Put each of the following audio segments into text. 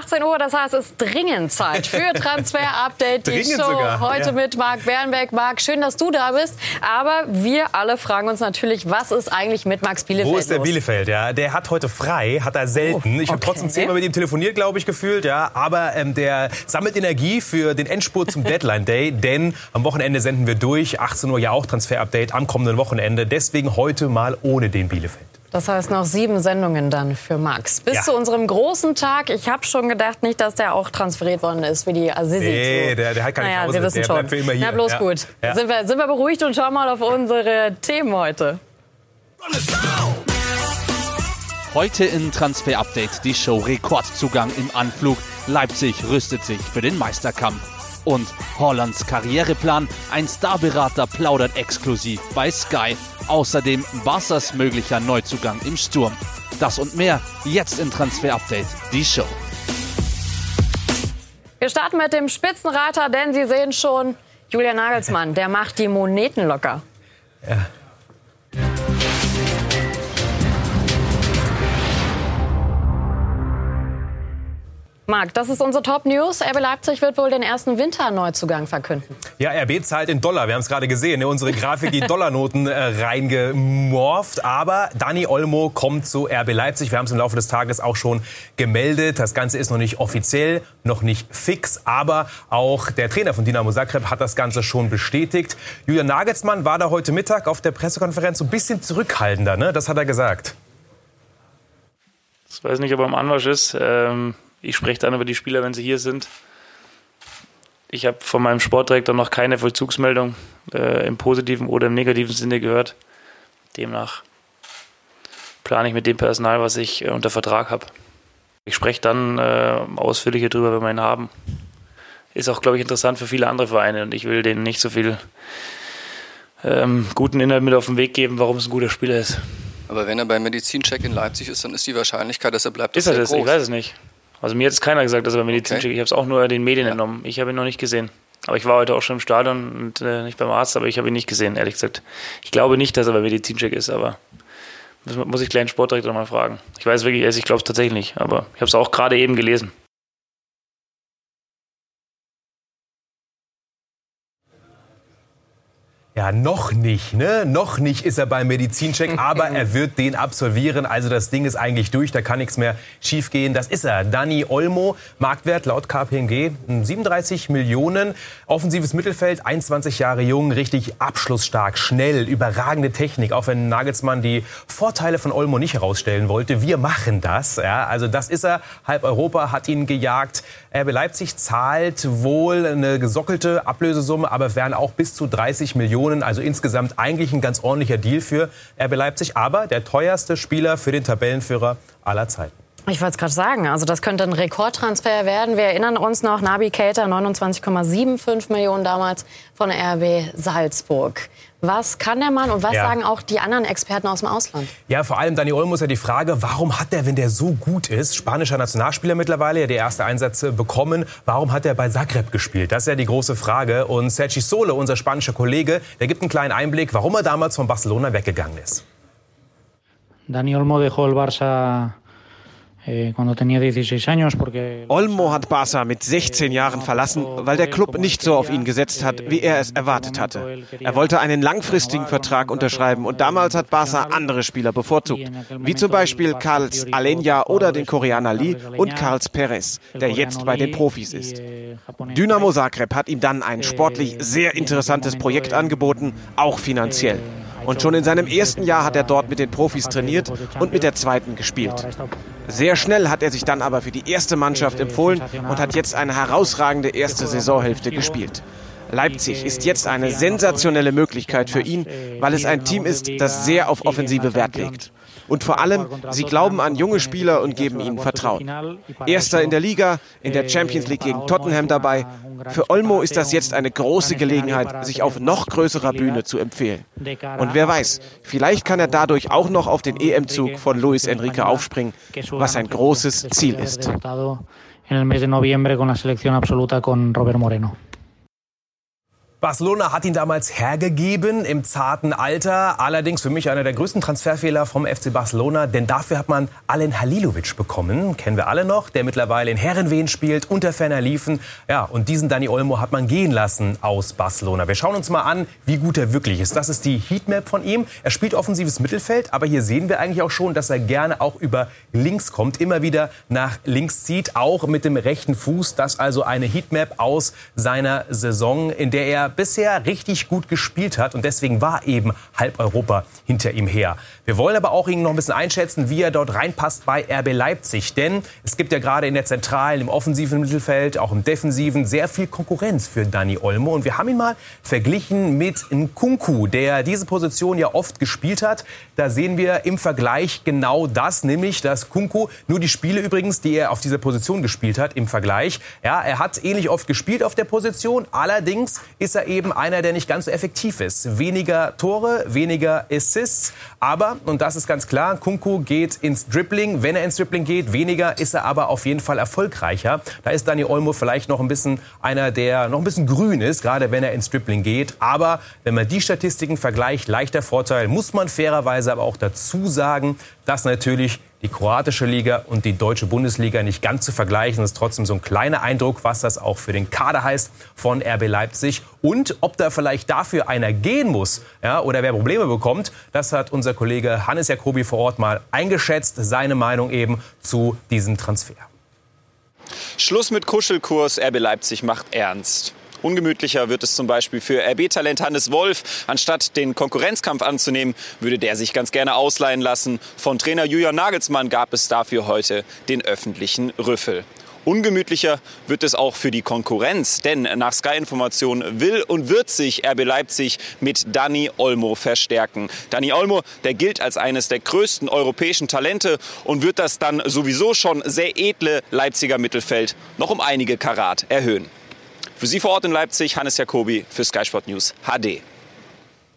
18 Uhr, das heißt, es ist dringend Zeit für Transfer-Update. Die Show sogar, heute ja. mit Marc Bernbeck. Marc, schön, dass du da bist. Aber wir alle fragen uns natürlich, was ist eigentlich mit Max Bielefeld Wo ist der los? Bielefeld? Ja, der hat heute frei, hat er selten. Oh, ich habe trotzdem zehnmal mit ihm telefoniert, glaube ich, gefühlt. Ja, aber ähm, der sammelt Energie für den Endspurt zum Deadline Day, denn am Wochenende senden wir durch. 18 Uhr ja auch Transfer-Update am kommenden Wochenende. Deswegen heute mal ohne den Bielefeld. Das heißt noch sieben Sendungen dann für Max. Bis ja. zu unserem großen Tag. Ich habe schon gedacht, nicht, dass der auch transferiert worden ist wie die Azizi. Nee, der, der hat keine naja, Pause. Wir wissen der schon. für immer hier. Na, bloß ja. gut. Ja. Sind, wir, sind wir beruhigt und schauen mal auf unsere Themen heute. Heute in Transfer Update die Show Rekordzugang im Anflug. Leipzig rüstet sich für den Meisterkampf. Und Hollands Karriereplan, ein Starberater plaudert exklusiv bei Sky. Außerdem Bassers möglicher Neuzugang im Sturm. Das und mehr jetzt in Transfer Update, die Show. Wir starten mit dem Spitzenreiter, denn Sie sehen schon, Julian Nagelsmann, der macht die Moneten locker. Ja. Marc, das ist unsere Top News. RB Leipzig wird wohl den ersten Winterneuzugang verkünden. Ja, RB zahlt in Dollar. Wir haben es gerade gesehen. Ne? Unsere Grafik, die Dollarnoten äh, reingemorft. Aber Dani Olmo kommt zu RB Leipzig. Wir haben es im Laufe des Tages auch schon gemeldet. Das Ganze ist noch nicht offiziell, noch nicht fix. Aber auch der Trainer von Dinamo Zagreb hat das Ganze schon bestätigt. Julian Nagelsmann war da heute Mittag auf der Pressekonferenz so ein bisschen zurückhaltender. Ne? Das hat er gesagt. Ich weiß nicht, ob er im Anwasch ist. Ähm ich spreche dann über die Spieler, wenn sie hier sind. Ich habe von meinem Sportdirektor noch keine Vollzugsmeldung äh, im positiven oder im negativen Sinne gehört. Demnach plane ich mit dem Personal, was ich äh, unter Vertrag habe. Ich spreche dann äh, ausführlicher darüber, wenn wir ihn haben. Ist auch, glaube ich, interessant für viele andere Vereine und ich will denen nicht so viel ähm, guten Inhalt mit auf den Weg geben, warum es ein guter Spieler ist. Aber wenn er beim Medizincheck in Leipzig ist, dann ist die Wahrscheinlichkeit, dass er bleibt, ist er das? Groß. Ich weiß es nicht. Also mir hat es keiner gesagt, dass er bei Medizin okay. schickt. Ich habe es auch nur den Medien ja. entnommen. Ich habe ihn noch nicht gesehen. Aber ich war heute auch schon im Stadion und äh, nicht beim Arzt, aber ich habe ihn nicht gesehen, ehrlich gesagt. Ich glaube nicht, dass er bei Medizincheck ist, aber das muss ich gleich den Sportdirektor mal fragen. Ich weiß wirklich, ich glaube es tatsächlich nicht, aber ich habe es auch gerade eben gelesen. Ja, noch nicht, ne? Noch nicht ist er beim Medizincheck, aber er wird den absolvieren. Also das Ding ist eigentlich durch, da kann nichts mehr schiefgehen. Das ist er. Dani Olmo, Marktwert laut KPMG 37 Millionen. Offensives Mittelfeld, 21 Jahre jung, richtig abschlussstark, schnell, überragende Technik. Auch wenn Nagelsmann die Vorteile von Olmo nicht herausstellen wollte. Wir machen das. Ja, also das ist er. Halb Europa hat ihn gejagt. RB Leipzig zahlt wohl eine gesockelte Ablösesumme, aber es werden auch bis zu 30 Millionen Millionen, also insgesamt eigentlich ein ganz ordentlicher Deal für RB Leipzig, aber der teuerste Spieler für den Tabellenführer aller Zeiten. Ich wollte es gerade sagen, also das könnte ein Rekordtransfer werden. Wir erinnern uns noch, Nabi Keita 29,75 Millionen damals von RB Salzburg. Was kann der Mann und was ja. sagen auch die anderen Experten aus dem Ausland? Ja, vor allem Dani Olmo ist ja die Frage, warum hat er, wenn der so gut ist, spanischer Nationalspieler mittlerweile, ja der erste Einsätze bekommen, warum hat er bei Zagreb gespielt? Das ist ja die große Frage. Und Sergi Sole, unser spanischer Kollege, der gibt einen kleinen Einblick, warum er damals von Barcelona weggegangen ist. Dani Olmo dejó el Barça Olmo hat Barca mit 16 Jahren verlassen, weil der Club nicht so auf ihn gesetzt hat, wie er es erwartet hatte. Er wollte einen langfristigen Vertrag unterschreiben und damals hat Barca andere Spieler bevorzugt, wie zum Beispiel Carls Alenia oder den Koreaner Lee und Carls Perez, der jetzt bei den Profis ist. Eh, Dynamo Zagreb hat ihm dann ein sportlich sehr interessantes Projekt angeboten, auch finanziell. Und schon in seinem ersten Jahr hat er dort mit den Profis trainiert und mit der zweiten gespielt. Sehr schnell hat er sich dann aber für die erste Mannschaft empfohlen und hat jetzt eine herausragende erste Saisonhälfte gespielt. Leipzig ist jetzt eine sensationelle Möglichkeit für ihn, weil es ein Team ist, das sehr auf Offensive Wert legt. Und vor allem, sie glauben an junge Spieler und geben ihnen Vertrauen. Erster in der Liga, in der Champions League gegen Tottenham dabei. Für Olmo ist das jetzt eine große Gelegenheit, sich auf noch größerer Bühne zu empfehlen. Und wer weiß, vielleicht kann er dadurch auch noch auf den EM-Zug von Luis Enrique aufspringen, was ein großes Ziel ist. en el mes de noviembre con la selección absoluta con Robert Moreno. Barcelona hat ihn damals hergegeben im zarten Alter. Allerdings für mich einer der größten Transferfehler vom FC Barcelona, denn dafür hat man Alen Halilovic bekommen. Kennen wir alle noch, der mittlerweile in Herrenwehen spielt, unter Ferner liefen. Ja, und diesen Dani Olmo hat man gehen lassen aus Barcelona. Wir schauen uns mal an, wie gut er wirklich ist. Das ist die Heatmap von ihm. Er spielt offensives Mittelfeld, aber hier sehen wir eigentlich auch schon, dass er gerne auch über links kommt, immer wieder nach links zieht, auch mit dem rechten Fuß. Das also eine Heatmap aus seiner Saison, in der er bisher richtig gut gespielt hat und deswegen war eben halb Europa hinter ihm her. Wir wollen aber auch ihn noch ein bisschen einschätzen, wie er dort reinpasst bei RB Leipzig, denn es gibt ja gerade in der zentralen, im offensiven Mittelfeld, auch im defensiven sehr viel Konkurrenz für Dani Olmo und wir haben ihn mal verglichen mit Nkunku, der diese Position ja oft gespielt hat. Da sehen wir im Vergleich genau das, nämlich dass Kunku nur die Spiele übrigens, die er auf dieser Position gespielt hat, im Vergleich. Ja, er hat ähnlich oft gespielt auf der Position, allerdings ist er er eben einer, der nicht ganz so effektiv ist. Weniger Tore, weniger Assists. Aber, und das ist ganz klar, Kunku geht ins Dribbling. Wenn er ins Dribbling geht, weniger ist er aber auf jeden Fall erfolgreicher. Da ist Dani Olmo vielleicht noch ein bisschen einer, der noch ein bisschen grün ist, gerade wenn er ins Dribbling geht. Aber wenn man die Statistiken vergleicht, leichter Vorteil, muss man fairerweise aber auch dazu sagen, dass natürlich die kroatische Liga und die deutsche Bundesliga nicht ganz zu vergleichen. Das ist trotzdem so ein kleiner Eindruck, was das auch für den Kader heißt von RB Leipzig. Und ob da vielleicht dafür einer gehen muss ja, oder wer Probleme bekommt, das hat unser Kollege Hannes Jacobi vor Ort mal eingeschätzt. Seine Meinung eben zu diesem Transfer. Schluss mit Kuschelkurs. RB Leipzig macht ernst. Ungemütlicher wird es zum Beispiel für RB-Talent Hannes Wolf. Anstatt den Konkurrenzkampf anzunehmen, würde der sich ganz gerne ausleihen lassen. Von Trainer Julian Nagelsmann gab es dafür heute den öffentlichen Rüffel. Ungemütlicher wird es auch für die Konkurrenz, denn nach Sky-Informationen will und wird sich RB Leipzig mit Dani Olmo verstärken. Dani Olmo, der gilt als eines der größten europäischen Talente und wird das dann sowieso schon sehr edle Leipziger Mittelfeld noch um einige Karat erhöhen. Für Sie vor Ort in Leipzig, Hannes Jacobi für Sky Sport News HD.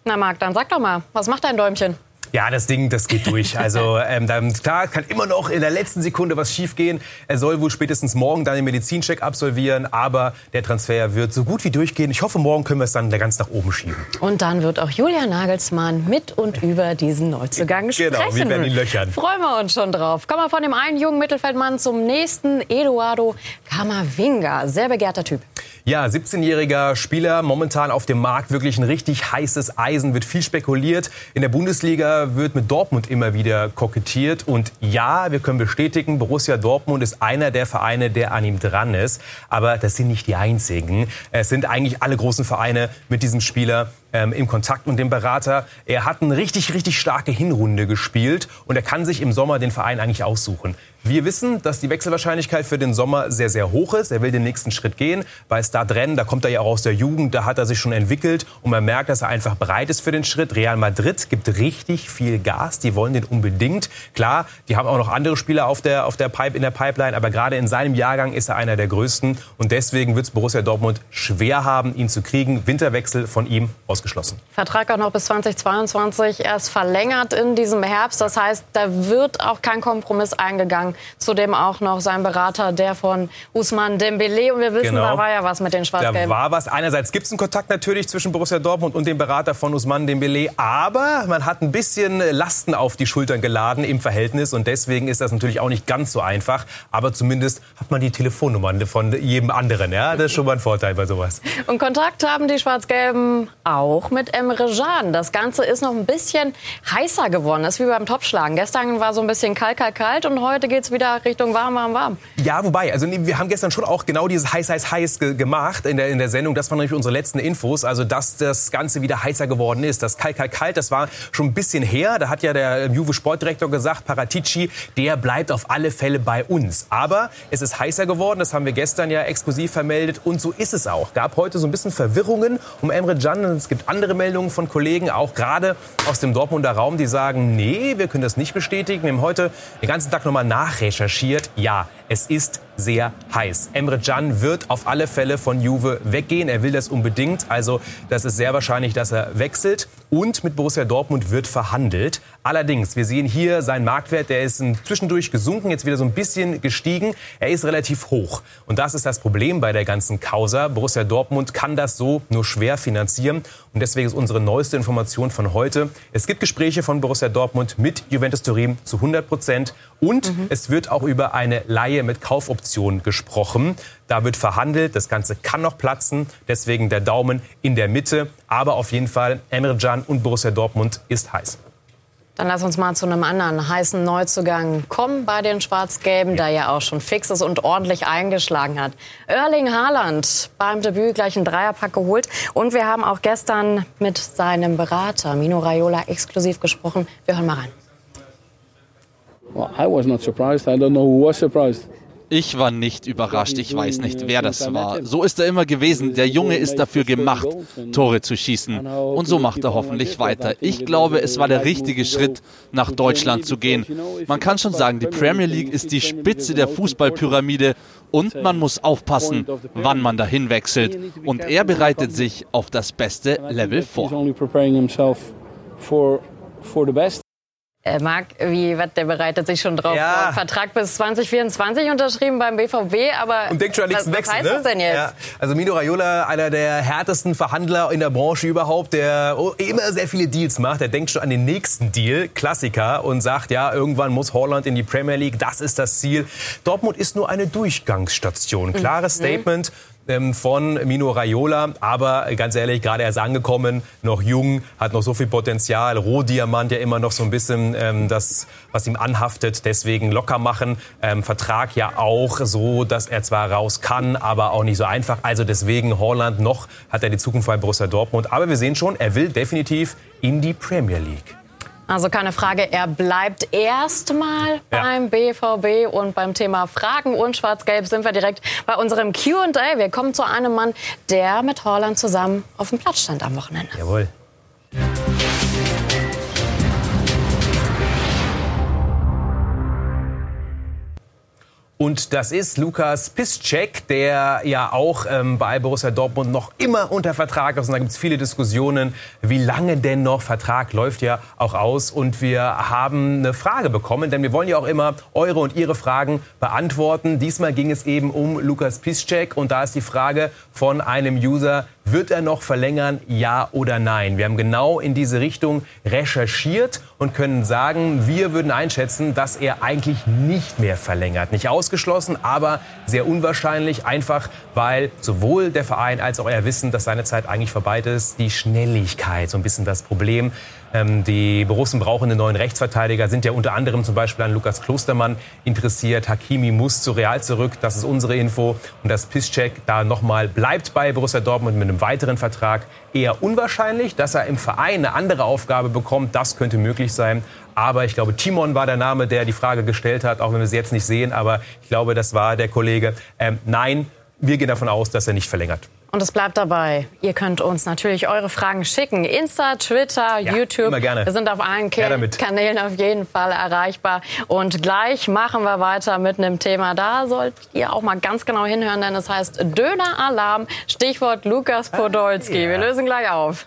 Na Marc, dann sag doch mal, was macht dein Däumchen? Ja, das Ding, das geht durch. Also ähm, dann, klar, kann immer noch in der letzten Sekunde was schiefgehen. Er soll wohl spätestens morgen dann den Medizincheck absolvieren, aber der Transfer wird so gut wie durchgehen. Ich hoffe, morgen können wir es dann ganz nach oben schieben. Und dann wird auch Julia Nagelsmann mit und über diesen Neuzugang genau, sprechen. wir werden ihn löchern. Freuen wir uns schon drauf. Kommen wir von dem einen jungen Mittelfeldmann zum nächsten, Eduardo Camavinga. Sehr begehrter Typ. Ja, 17-jähriger Spieler, momentan auf dem Markt wirklich ein richtig heißes Eisen, wird viel spekuliert. In der Bundesliga wird mit Dortmund immer wieder kokettiert. Und ja, wir können bestätigen, Borussia Dortmund ist einer der Vereine, der an ihm dran ist. Aber das sind nicht die einzigen. Es sind eigentlich alle großen Vereine mit diesem Spieler ähm, im Kontakt und dem Berater. Er hat eine richtig, richtig starke Hinrunde gespielt und er kann sich im Sommer den Verein eigentlich aussuchen. Wir wissen, dass die Wechselwahrscheinlichkeit für den Sommer sehr, sehr hoch ist. Er will den nächsten Schritt gehen. Bei Stadrennen, da kommt er ja auch aus der Jugend, da hat er sich schon entwickelt und man merkt, dass er einfach bereit ist für den Schritt. Real Madrid gibt richtig viel Gas, die wollen den unbedingt. Klar, die haben auch noch andere Spieler auf der, auf der Pipe, in der Pipeline, aber gerade in seinem Jahrgang ist er einer der größten und deswegen wird es Borussia Dortmund schwer haben, ihn zu kriegen. Winterwechsel von ihm ausgeschlossen. Vertrag auch noch bis 2022 erst verlängert in diesem Herbst. Das heißt, da wird auch kein Kompromiss eingegangen Zudem auch noch sein Berater, der von Usman Dembele. Und wir wissen, genau. da war ja was mit den Schwarz-Gelben. Da war was. Einerseits gibt es einen Kontakt natürlich zwischen Borussia Dortmund und dem Berater von Usman Dembele. Aber man hat ein bisschen Lasten auf die Schultern geladen im Verhältnis. Und deswegen ist das natürlich auch nicht ganz so einfach. Aber zumindest hat man die Telefonnummer von jedem anderen. Ja? Das ist schon mal ein Vorteil bei sowas. Und Kontakt haben die Schwarz-Gelben auch mit Emre Can. Das Ganze ist noch ein bisschen heißer geworden. Das ist wie beim Topschlagen. Gestern war so ein bisschen kalt, kalt, kalt. Und heute geht es wieder Richtung warm, warm, warm. Ja, wobei, also wir haben gestern schon auch genau dieses heiß, heiß, heiß ge gemacht in der, in der Sendung. Das waren nämlich unsere letzten Infos. Also, dass das Ganze wieder heißer geworden ist. Das kalt, kalt, kalt, das war schon ein bisschen her. Da hat ja der Juve Sportdirektor gesagt, Paratici, der bleibt auf alle Fälle bei uns. Aber es ist heißer geworden. Das haben wir gestern ja exklusiv vermeldet. Und so ist es auch. Gab heute so ein bisschen Verwirrungen um Emre Can. Es gibt andere Meldungen von Kollegen, auch gerade aus dem Dortmunder Raum, die sagen, nee, wir können das nicht bestätigen. Wir haben heute den ganzen Tag nochmal nachrecherchiert. Ja, es ist sehr heiß. Emre Can wird auf alle Fälle von Juve weggehen. Er will das unbedingt. Also das ist sehr wahrscheinlich, dass er wechselt. Und mit Borussia Dortmund wird verhandelt. Allerdings, wir sehen hier seinen Marktwert, der ist zwischendurch gesunken, jetzt wieder so ein bisschen gestiegen. Er ist relativ hoch. Und das ist das Problem bei der ganzen Causa. Borussia Dortmund kann das so nur schwer finanzieren. Und deswegen ist unsere neueste Information von heute. Es gibt Gespräche von Borussia Dortmund mit Juventus Turin zu 100 Prozent. Und mhm. es wird auch über eine Leihe mit Kaufoption gesprochen. Da wird verhandelt. Das Ganze kann noch platzen. Deswegen der Daumen in der Mitte. Aber auf jeden Fall, Emre Can und Borussia Dortmund ist heiß. Dann lass uns mal zu einem anderen heißen Neuzugang kommen bei den Schwarz-Gelben, der ja auch schon fix ist und ordentlich eingeschlagen hat. Erling Haaland beim Debüt gleich einen Dreierpack geholt. Und wir haben auch gestern mit seinem Berater Mino Raiola exklusiv gesprochen. Wir hören mal rein. Well, I was not surprised. I don't know who was surprised. Ich war nicht überrascht, ich weiß nicht, wer das war. So ist er immer gewesen. Der Junge ist dafür gemacht, Tore zu schießen. Und so macht er hoffentlich weiter. Ich glaube, es war der richtige Schritt, nach Deutschland zu gehen. Man kann schon sagen, die Premier League ist die Spitze der Fußballpyramide und man muss aufpassen, wann man dahin wechselt. Und er bereitet sich auf das beste Level vor. Äh, Marc, wie was, der bereitet sich schon drauf ja. vor. Vertrag bis 2024 unterschrieben beim BVB, aber und denkt schon an nächsten was, Wechsel, was heißt ne? das denn jetzt? Ja. Also Mino Raiola, einer der härtesten Verhandler in der Branche überhaupt, der immer sehr viele Deals macht. Der denkt schon an den nächsten Deal, Klassiker, und sagt, ja, irgendwann muss Holland in die Premier League. Das ist das Ziel. Dortmund ist nur eine Durchgangsstation. Klares mhm. Statement von Mino Raiola. Aber ganz ehrlich, gerade erst angekommen, noch jung, hat noch so viel Potenzial. Rohdiamant ja immer noch so ein bisschen ähm, das, was ihm anhaftet. Deswegen locker machen. Ähm, Vertrag ja auch so, dass er zwar raus kann, aber auch nicht so einfach. Also deswegen Holland noch hat er die Zukunft bei Borussia Dortmund. Aber wir sehen schon, er will definitiv in die Premier League. Also keine Frage, er bleibt erstmal ja. beim BVB und beim Thema Fragen und Schwarz-Gelb sind wir direkt bei unserem Q&A. Wir kommen zu einem Mann, der mit Holland zusammen auf dem Platz stand am Wochenende. Jawohl. Und das ist Lukas Piszczek, der ja auch ähm, bei Borussia Dortmund noch immer unter Vertrag ist. Und da gibt es viele Diskussionen, wie lange denn noch Vertrag läuft ja auch aus. Und wir haben eine Frage bekommen, denn wir wollen ja auch immer eure und ihre Fragen beantworten. Diesmal ging es eben um Lukas Piszczek und da ist die Frage von einem User, wird er noch verlängern, ja oder nein? Wir haben genau in diese Richtung recherchiert und können sagen, wir würden einschätzen, dass er eigentlich nicht mehr verlängert. Nicht ausgeschlossen, aber sehr unwahrscheinlich, einfach weil sowohl der Verein als auch er wissen, dass seine Zeit eigentlich vorbei ist. Die Schnelligkeit, so ein bisschen das Problem. Ähm, die Borussen brauchen einen neuen Rechtsverteidiger, sind ja unter anderem zum Beispiel an Lukas Klostermann interessiert. Hakimi muss zu Real zurück, das ist unsere Info. Und dass Piszczek da nochmal bleibt bei Borussia Dortmund mit einem weiteren Vertrag, eher unwahrscheinlich. Dass er im Verein eine andere Aufgabe bekommt, das könnte möglich sein. Aber ich glaube, Timon war der Name, der die Frage gestellt hat, auch wenn wir sie jetzt nicht sehen. Aber ich glaube, das war der Kollege. Ähm, nein, wir gehen davon aus, dass er nicht verlängert. Und es bleibt dabei. Ihr könnt uns natürlich eure Fragen schicken. Insta, Twitter, ja, YouTube. Immer gerne. Wir sind auf allen Kanälen auf jeden Fall erreichbar. Und gleich machen wir weiter mit einem Thema. Da sollt ihr auch mal ganz genau hinhören, denn es heißt Döner-Alarm. Stichwort Lukas Podolski. Ah, ja. Wir lösen gleich auf.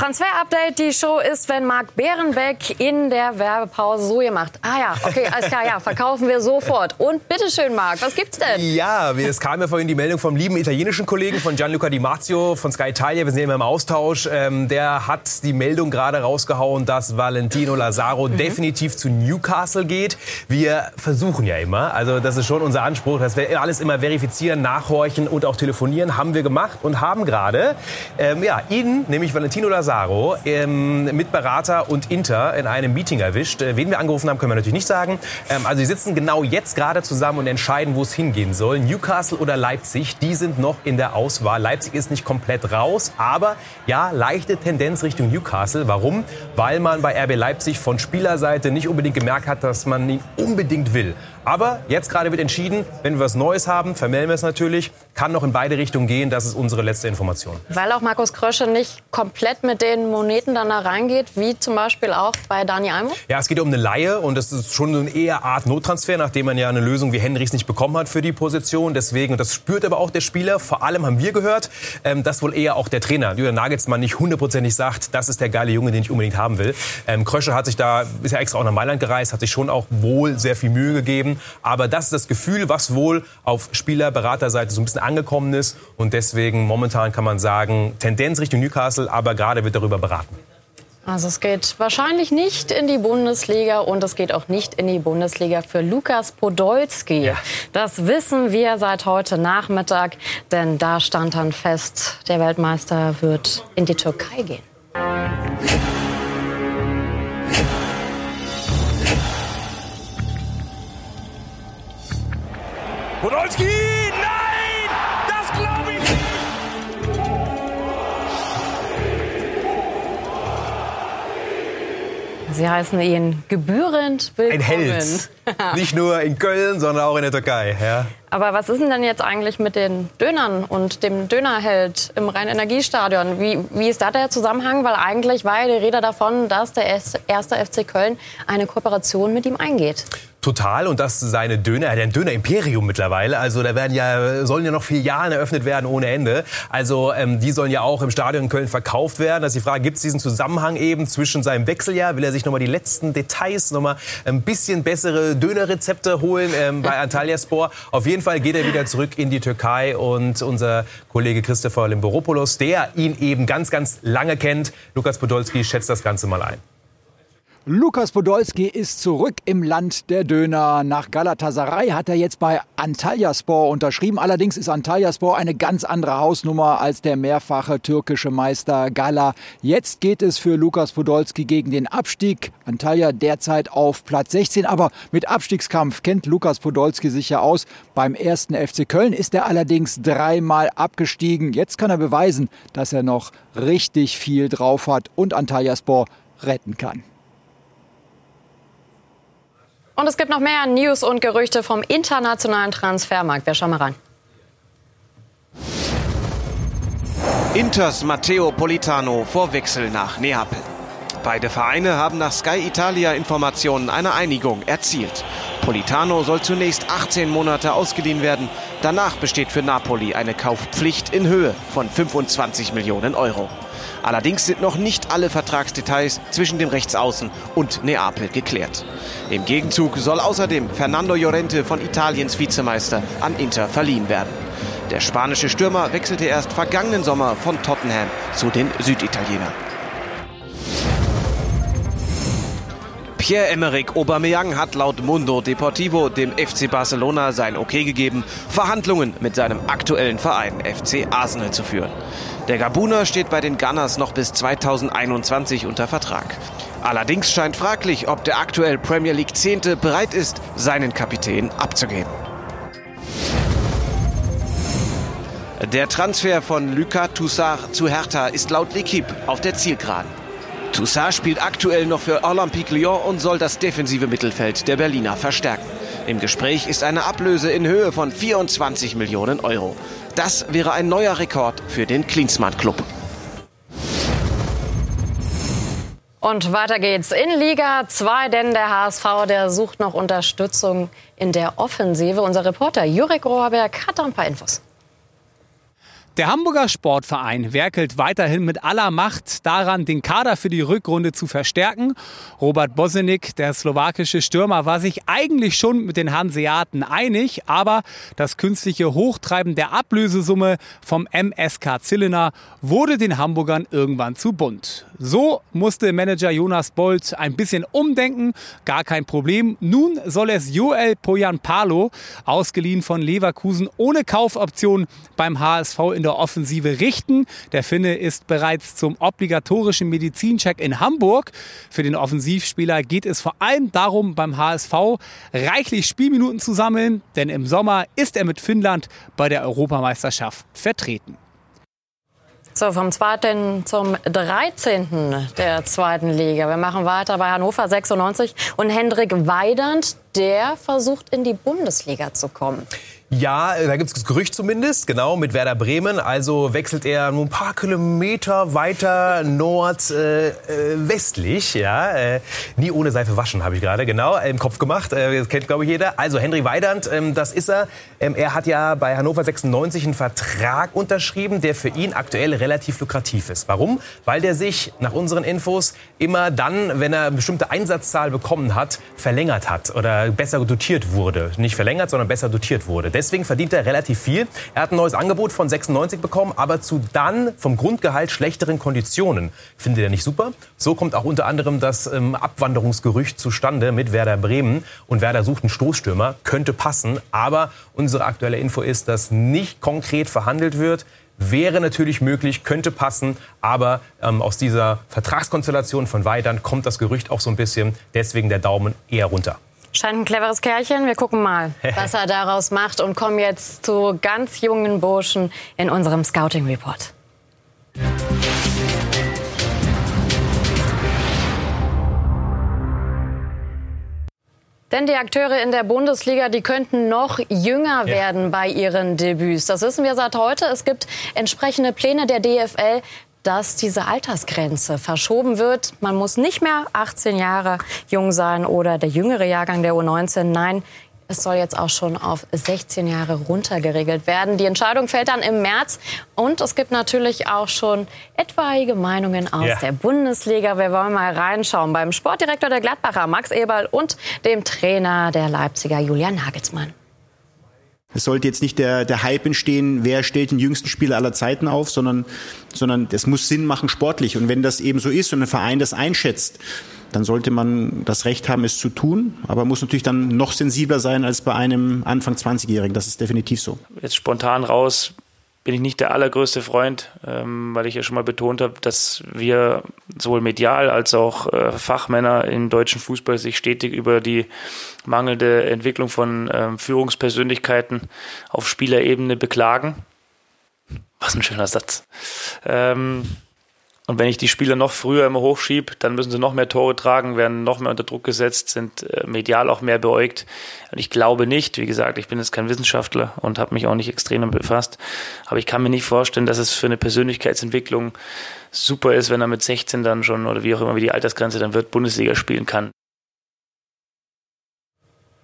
Transfer-Update, die Show ist, wenn Marc Bärenbeck in der Werbepause so gemacht. Ah ja, okay, alles klar, ja, verkaufen wir sofort. Und bitteschön, Marc, was gibt's denn? Ja, es kam ja vorhin die Meldung vom lieben italienischen Kollegen, von Gianluca Di Marzio von Sky Italia. Wir sind ja immer im Austausch. Ähm, der hat die Meldung gerade rausgehauen, dass Valentino Lazaro mhm. definitiv zu Newcastle geht. Wir versuchen ja immer, also das ist schon unser Anspruch, dass wir alles immer verifizieren, nachhorchen und auch telefonieren. Haben wir gemacht und haben gerade ähm, ja, ihn, nämlich Valentino Lazaro, Lazaro ähm, mit Berater und Inter in einem Meeting erwischt. Äh, wen wir angerufen haben, können wir natürlich nicht sagen. Ähm, also sie sitzen genau jetzt gerade zusammen und entscheiden, wo es hingehen soll. Newcastle oder Leipzig, die sind noch in der Auswahl. Leipzig ist nicht komplett raus, aber ja, leichte Tendenz Richtung Newcastle. Warum? Weil man bei RB Leipzig von Spielerseite nicht unbedingt gemerkt hat, dass man ihn unbedingt will. Aber jetzt gerade wird entschieden, wenn wir was Neues haben, vermelden wir es natürlich. Kann noch in beide Richtungen gehen. Das ist unsere letzte Information. Weil auch Markus Krösche nicht komplett mit den Moneten dann da reingeht, wie zum Beispiel auch bei Dani Almo? Ja, es geht um eine Laie und das ist schon eine eher Art Nottransfer, nachdem man ja eine Lösung wie Henrichs nicht bekommen hat für die Position. Deswegen, und das spürt aber auch der Spieler, vor allem haben wir gehört, ähm, dass wohl eher auch der Trainer, Julian Nagelsmann, nicht hundertprozentig sagt, das ist der geile Junge, den ich unbedingt haben will. Ähm, Krösche hat sich da, ist ja extra auch nach Mailand gereist, hat sich schon auch wohl sehr viel Mühe gegeben. Aber das ist das Gefühl, was wohl auf Spieler, Beraterseite so ein bisschen angekommen ist. Und deswegen momentan kann man sagen, Tendenz Richtung Newcastle, aber gerade wird darüber beraten. Also es geht wahrscheinlich nicht in die Bundesliga und es geht auch nicht in die Bundesliga für Lukas Podolski. Ja. Das wissen wir seit heute Nachmittag, denn da stand dann fest, der Weltmeister wird in die Türkei gehen. Podolski! Sie heißen ihn gebührend willkommen. Ein Held. Nicht nur in Köln, sondern auch in der Türkei. Ja. Aber was ist denn denn jetzt eigentlich mit den Dönern und dem Dönerheld im Rhein-Energiestadion? Wie, wie ist da der Zusammenhang? Weil eigentlich war ja die Rede davon, dass der erste FC Köln eine Kooperation mit ihm eingeht. Total und das seine Döner, er hat ein Döner-Imperium mittlerweile. Also da werden ja sollen ja noch Filialen eröffnet werden ohne Ende. Also ähm, die sollen ja auch im Stadion in Köln verkauft werden. Das ist die Frage, gibt es diesen Zusammenhang eben zwischen seinem Wechseljahr? Will er sich noch mal die letzten Details, noch mal ein bisschen bessere Dönerrezepte holen ähm, bei Antalyaspor? Auf jeden Fall geht er wieder zurück in die Türkei und unser Kollege Christopher Limboropoulos, der ihn eben ganz, ganz lange kennt, Lukas Podolski schätzt das Ganze mal ein. Lukas Podolski ist zurück im Land der Döner. Nach Galatasaray hat er jetzt bei Antalyaspor unterschrieben. Allerdings ist Antalyaspor eine ganz andere Hausnummer als der mehrfache türkische Meister Gala. Jetzt geht es für Lukas Podolski gegen den Abstieg. Antalya derzeit auf Platz 16, aber mit Abstiegskampf kennt Lukas Podolski sich ja aus. Beim ersten FC Köln ist er allerdings dreimal abgestiegen. Jetzt kann er beweisen, dass er noch richtig viel drauf hat und Antalyaspor retten kann. Und es gibt noch mehr News und Gerüchte vom internationalen Transfermarkt. Wir schauen mal rein. Inters Matteo Politano vor Wechsel nach Neapel. Beide Vereine haben nach Sky Italia Informationen eine Einigung erzielt. Politano soll zunächst 18 Monate ausgeliehen werden. Danach besteht für Napoli eine Kaufpflicht in Höhe von 25 Millionen Euro. Allerdings sind noch nicht alle Vertragsdetails zwischen dem Rechtsaußen und Neapel geklärt. Im Gegenzug soll außerdem Fernando Llorente von Italiens Vizemeister an Inter verliehen werden. Der spanische Stürmer wechselte erst vergangenen Sommer von Tottenham zu den Süditalienern. Pierre-Emerick Aubameyang hat laut Mundo Deportivo dem FC Barcelona sein Okay gegeben, Verhandlungen mit seinem aktuellen Verein FC Arsenal zu führen. Der Gabuner steht bei den Gunners noch bis 2021 unter Vertrag. Allerdings scheint fraglich, ob der aktuell Premier League Zehnte bereit ist, seinen Kapitän abzugeben. Der Transfer von Lucas Toussaint zu Hertha ist laut L'Equipe auf der Zielgeraden. Toussaint spielt aktuell noch für Olympique Lyon und soll das defensive Mittelfeld der Berliner verstärken. Im Gespräch ist eine Ablöse in Höhe von 24 Millionen Euro. Das wäre ein neuer Rekord für den Klinsmann Club. Und weiter geht's in Liga 2, denn der HSV, der sucht noch Unterstützung in der Offensive. Unser Reporter Jurek Rohrberg hat da ein paar Infos. Der Hamburger Sportverein werkelt weiterhin mit aller Macht daran, den Kader für die Rückrunde zu verstärken. Robert Bosenik, der slowakische Stürmer, war sich eigentlich schon mit den Hanseaten einig, aber das künstliche Hochtreiben der Ablösesumme vom MSK Zilliner wurde den Hamburgern irgendwann zu bunt. So musste Manager Jonas Bolt ein bisschen umdenken, gar kein Problem. Nun soll es Joel Poyanpalo, ausgeliehen von Leverkusen ohne Kaufoption beim HSV in der Offensive richten. Der Finne ist bereits zum obligatorischen Medizincheck in Hamburg. Für den Offensivspieler geht es vor allem darum, beim HSV reichlich Spielminuten zu sammeln, denn im Sommer ist er mit Finnland bei der Europameisterschaft vertreten. So, vom 2. zum 13. der zweiten Liga. Wir machen weiter bei Hannover 96 und Hendrik Weidand, der versucht in die Bundesliga zu kommen. Ja, da gibt es das Gerücht zumindest, genau, mit Werder Bremen. Also wechselt er nur ein paar Kilometer weiter nordwestlich. Äh, äh, ja, äh, nie ohne Seife waschen, habe ich gerade, genau, im Kopf gemacht. Äh, das kennt, glaube ich, jeder. Also Henry Weidand, ähm, das ist er. Ähm, er hat ja bei Hannover 96 einen Vertrag unterschrieben, der für ihn aktuell relativ lukrativ ist. Warum? Weil der sich nach unseren Infos immer dann, wenn er eine bestimmte Einsatzzahl bekommen hat, verlängert hat oder besser dotiert wurde. Nicht verlängert, sondern besser dotiert wurde. Deswegen verdient er relativ viel. Er hat ein neues Angebot von 96 bekommen, aber zu dann vom Grundgehalt schlechteren Konditionen. Findet er nicht super? So kommt auch unter anderem das ähm, Abwanderungsgerücht zustande mit Werder Bremen. Und Werder sucht einen Stoßstürmer, könnte passen. Aber unsere aktuelle Info ist, dass nicht konkret verhandelt wird. Wäre natürlich möglich, könnte passen, aber ähm, aus dieser Vertragskonstellation von Weidern kommt das Gerücht auch so ein bisschen. Deswegen der Daumen eher runter. Scheint ein cleveres Kerlchen. Wir gucken mal, was er daraus macht und kommen jetzt zu ganz jungen Burschen in unserem Scouting Report. Denn die Akteure in der Bundesliga, die könnten noch jünger werden bei ihren Debüts. Das wissen wir seit heute. Es gibt entsprechende Pläne der DFL, dass diese Altersgrenze verschoben wird. Man muss nicht mehr 18 Jahre jung sein oder der jüngere Jahrgang der U19. Nein, es soll jetzt auch schon auf 16 Jahre runtergeregelt werden. Die Entscheidung fällt dann im März. Und es gibt natürlich auch schon etwaige Meinungen aus ja. der Bundesliga. Wir wollen mal reinschauen beim Sportdirektor der Gladbacher, Max Eberl, und dem Trainer der Leipziger, Julian Nagelsmann. Es sollte jetzt nicht der, der Hype entstehen, wer stellt den jüngsten Spieler aller Zeiten auf, sondern, sondern es muss Sinn machen sportlich. Und wenn das eben so ist und ein Verein das einschätzt, dann sollte man das Recht haben, es zu tun. Aber muss natürlich dann noch sensibler sein als bei einem Anfang 20-Jährigen. Das ist definitiv so. Jetzt spontan raus bin ich nicht der allergrößte Freund, ähm, weil ich ja schon mal betont habe, dass wir sowohl medial als auch äh, Fachmänner im deutschen Fußball sich stetig über die mangelnde Entwicklung von ähm, Führungspersönlichkeiten auf Spielerebene beklagen. Was ein schöner Satz. Ähm, und wenn ich die Spieler noch früher immer hochschiebe, dann müssen sie noch mehr Tore tragen, werden noch mehr unter Druck gesetzt, sind äh, medial auch mehr beäugt. Und ich glaube nicht, wie gesagt, ich bin jetzt kein Wissenschaftler und habe mich auch nicht extrem damit befasst, aber ich kann mir nicht vorstellen, dass es für eine Persönlichkeitsentwicklung super ist, wenn er mit 16 dann schon oder wie auch immer wie die Altersgrenze dann wird, Bundesliga spielen kann.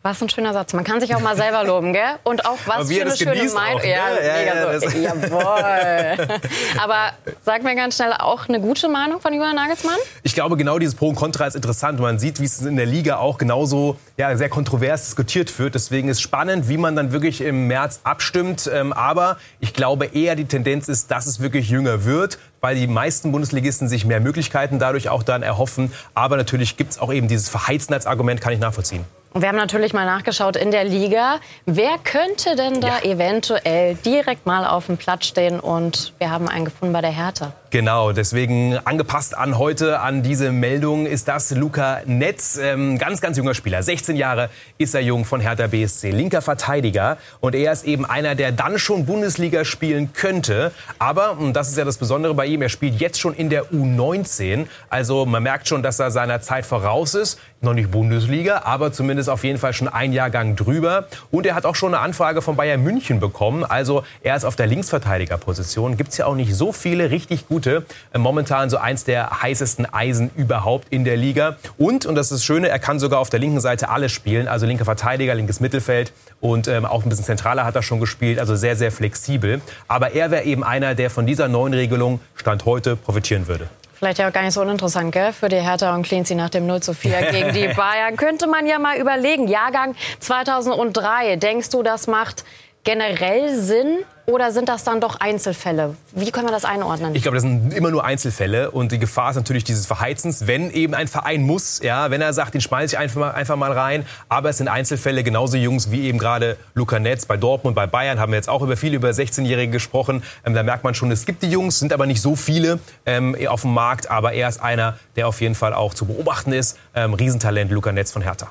Was ein schöner Satz. Man kann sich auch mal selber loben, gell? Und auch was für eine schöne Meinung. Ne? Ja, ja, ja, so. Jawohl. Aber sag mir ganz schnell auch eine gute Meinung von Julian Nagelsmann? Ich glaube, genau dieses Pro und Contra ist interessant. Man sieht, wie es in der Liga auch genauso ja, sehr kontrovers diskutiert wird. Deswegen ist spannend, wie man dann wirklich im März abstimmt. Ähm, aber ich glaube eher die Tendenz ist, dass es wirklich jünger wird weil die meisten Bundesligisten sich mehr Möglichkeiten dadurch auch dann erhoffen. Aber natürlich gibt es auch eben dieses Verheizen als Argument, kann ich nachvollziehen. Und wir haben natürlich mal nachgeschaut in der Liga. Wer könnte denn da ja. eventuell direkt mal auf dem Platz stehen? Und wir haben einen gefunden bei der Hertha. Genau, deswegen angepasst an heute, an diese Meldung, ist das Luca Netz. Ähm, ganz, ganz junger Spieler. 16 Jahre ist er jung von Hertha BSC. Linker Verteidiger. Und er ist eben einer, der dann schon Bundesliga spielen könnte. Aber, und das ist ja das Besondere bei ihm, er spielt jetzt schon in der U19. Also man merkt schon, dass er seiner Zeit voraus ist. Noch nicht Bundesliga, aber zumindest auf jeden Fall schon ein Jahrgang drüber. Und er hat auch schon eine Anfrage von Bayern München bekommen. Also er ist auf der Linksverteidigerposition. Gibt es ja auch nicht so viele richtig gute Minute. Äh, momentan so eins der heißesten Eisen überhaupt in der Liga. Und, und das ist das Schöne, er kann sogar auf der linken Seite alles spielen. Also linker Verteidiger, linkes Mittelfeld und ähm, auch ein bisschen zentraler hat er schon gespielt. Also sehr, sehr flexibel. Aber er wäre eben einer, der von dieser neuen Regelung Stand heute profitieren würde. Vielleicht ja auch gar nicht so uninteressant, gell? Für die Hertha und Cleansy nach dem 0 zu 4 gegen die Bayern. Könnte man ja mal überlegen. Jahrgang 2003. Denkst du, das macht generell Sinn? Oder sind das dann doch Einzelfälle? Wie können wir das einordnen? Ich glaube, das sind immer nur Einzelfälle. Und die Gefahr ist natürlich dieses Verheizens, wenn eben ein Verein muss, ja, wenn er sagt, den schmeiße ich einfach mal, einfach mal rein. Aber es sind Einzelfälle, genauso Jungs wie eben gerade Luca Netz bei Dortmund, bei Bayern, haben wir jetzt auch über viele über 16-Jährige gesprochen. Ähm, da merkt man schon, es gibt die Jungs, sind aber nicht so viele ähm, auf dem Markt. Aber er ist einer, der auf jeden Fall auch zu beobachten ist. Ähm, Riesentalent, Luca Netz von Hertha.